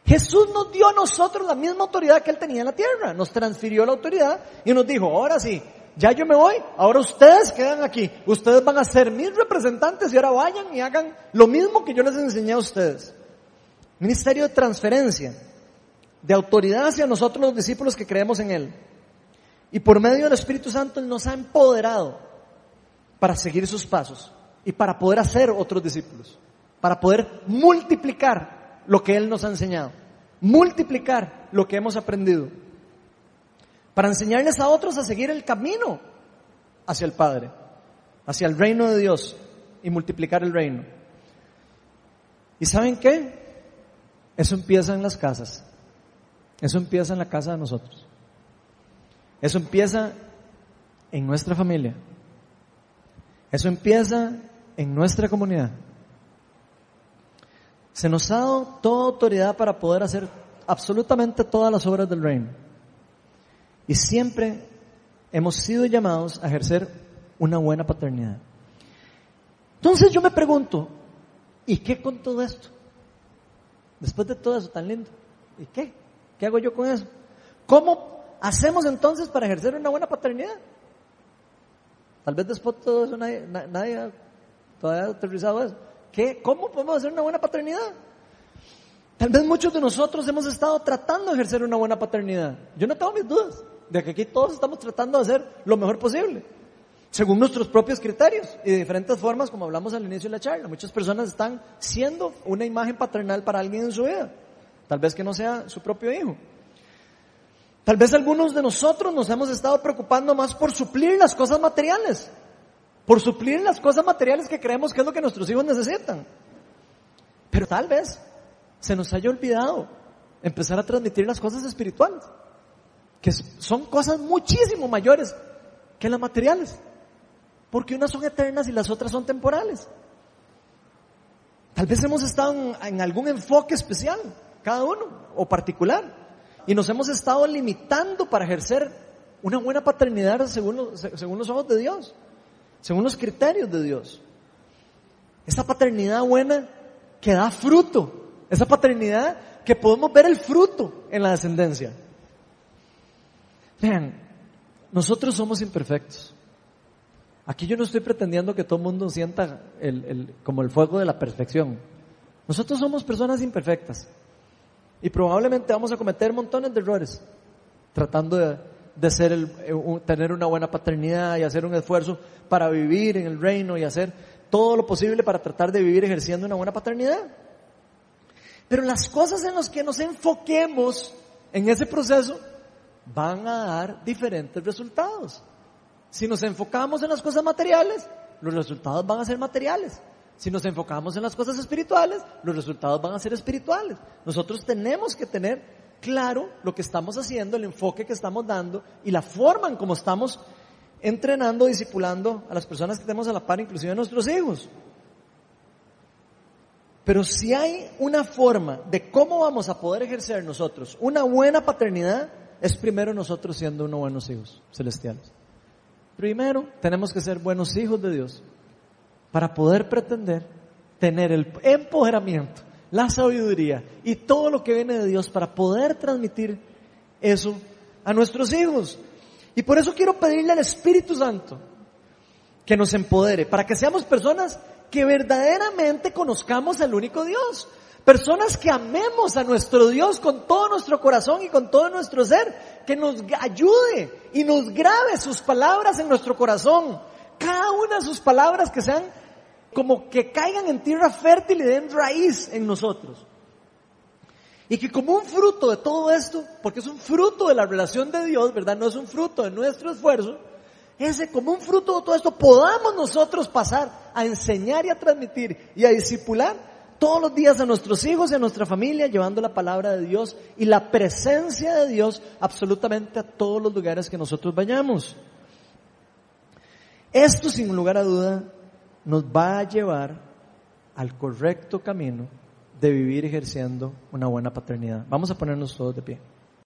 Jesús nos dio a nosotros la misma autoridad que Él tenía en la tierra, nos transfirió la autoridad y nos dijo, ahora sí, ya yo me voy, ahora ustedes quedan aquí, ustedes van a ser mis representantes y ahora vayan y hagan lo mismo que yo les enseñé a ustedes. Ministerio de transferencia, de autoridad hacia nosotros los discípulos que creemos en Él. Y por medio del Espíritu Santo Él nos ha empoderado para seguir sus pasos y para poder hacer otros discípulos, para poder multiplicar lo que Él nos ha enseñado, multiplicar lo que hemos aprendido para enseñarles a otros a seguir el camino hacia el Padre, hacia el reino de Dios y multiplicar el reino. ¿Y saben qué? Eso empieza en las casas. Eso empieza en la casa de nosotros. Eso empieza en nuestra familia. Eso empieza en nuestra comunidad. Se nos ha dado toda autoridad para poder hacer absolutamente todas las obras del reino. Y siempre hemos sido llamados a ejercer una buena paternidad. Entonces yo me pregunto, ¿y qué con todo esto? Después de todo eso tan lindo, ¿y qué? ¿Qué hago yo con eso? ¿Cómo hacemos entonces para ejercer una buena paternidad? Tal vez después de todo eso nadie, nadie todavía ha aterrizado eso. ¿Qué? ¿Cómo podemos hacer una buena paternidad? Tal vez muchos de nosotros hemos estado tratando de ejercer una buena paternidad. Yo no tengo mis dudas de que aquí todos estamos tratando de hacer lo mejor posible, según nuestros propios criterios y de diferentes formas, como hablamos al inicio de la charla. Muchas personas están siendo una imagen paternal para alguien en su vida, tal vez que no sea su propio hijo. Tal vez algunos de nosotros nos hemos estado preocupando más por suplir las cosas materiales, por suplir las cosas materiales que creemos que es lo que nuestros hijos necesitan. Pero tal vez se nos haya olvidado empezar a transmitir las cosas espirituales que son cosas muchísimo mayores que las materiales, porque unas son eternas y las otras son temporales. Tal vez hemos estado en, algún enfoque especial, cada uno, o particular, y nos hemos estado limitando para ejercer una buena paternidad según los, según los ojos de Dios, según los criterios de Dios. Esa paternidad buena que da fruto, esa paternidad que podemos ver el fruto en la descendencia. Vean, nosotros somos imperfectos. Aquí yo no estoy pretendiendo que todo el mundo sienta el, como el fuego de la perfección. Nosotros somos personas imperfectas. Y probablemente vamos a cometer montones de errores tratando de, ser el, eh, tener una buena paternidad y hacer un esfuerzo para vivir en el reino y hacer todo lo posible para tratar de vivir ejerciendo una buena paternidad. Pero las cosas en las que nos enfoquemos en ese proceso van a dar diferentes resultados. Si nos enfocamos en las cosas materiales, los resultados van a ser materiales. Si nos enfocamos en las cosas espirituales, los resultados van a ser espirituales. Nosotros tenemos que tener claro lo que estamos haciendo, el enfoque que estamos dando y la forma en cómo estamos entrenando, discipulando a las personas que tenemos a la par, inclusive a nuestros hijos. Pero si hay una forma de cómo vamos a poder ejercer nosotros una buena paternidad, es primero nosotros siendo unos buenos hijos celestiales. Primero tenemos que ser buenos hijos de Dios para poder pretender tener el empoderamiento, la sabiduría y todo lo que viene de Dios para poder transmitir eso a nuestros hijos. Y por eso quiero pedirle al Espíritu Santo que nos empodere, para que seamos personas que verdaderamente conozcamos al único Dios. Personas que amemos a nuestro Dios con todo nuestro corazón y con todo nuestro ser. Que nos ayude y nos grabe sus palabras en nuestro corazón. Cada una de sus palabras que sean como que caigan en tierra fértil y den raíz en nosotros. Y que como un fruto de todo esto, porque es un fruto de la relación de Dios, ¿verdad? No es un fruto de nuestro esfuerzo, ese como un fruto de todo esto podamos nosotros pasar a enseñar y a transmitir y a discipular todos los días a nuestros hijos y a nuestra familia llevando la palabra de Dios y la presencia de Dios absolutamente a todos los lugares que nosotros vayamos. Esto sin lugar a duda nos va a llevar al correcto camino de vivir ejerciendo una buena paternidad. Vamos a ponernos todos de pie.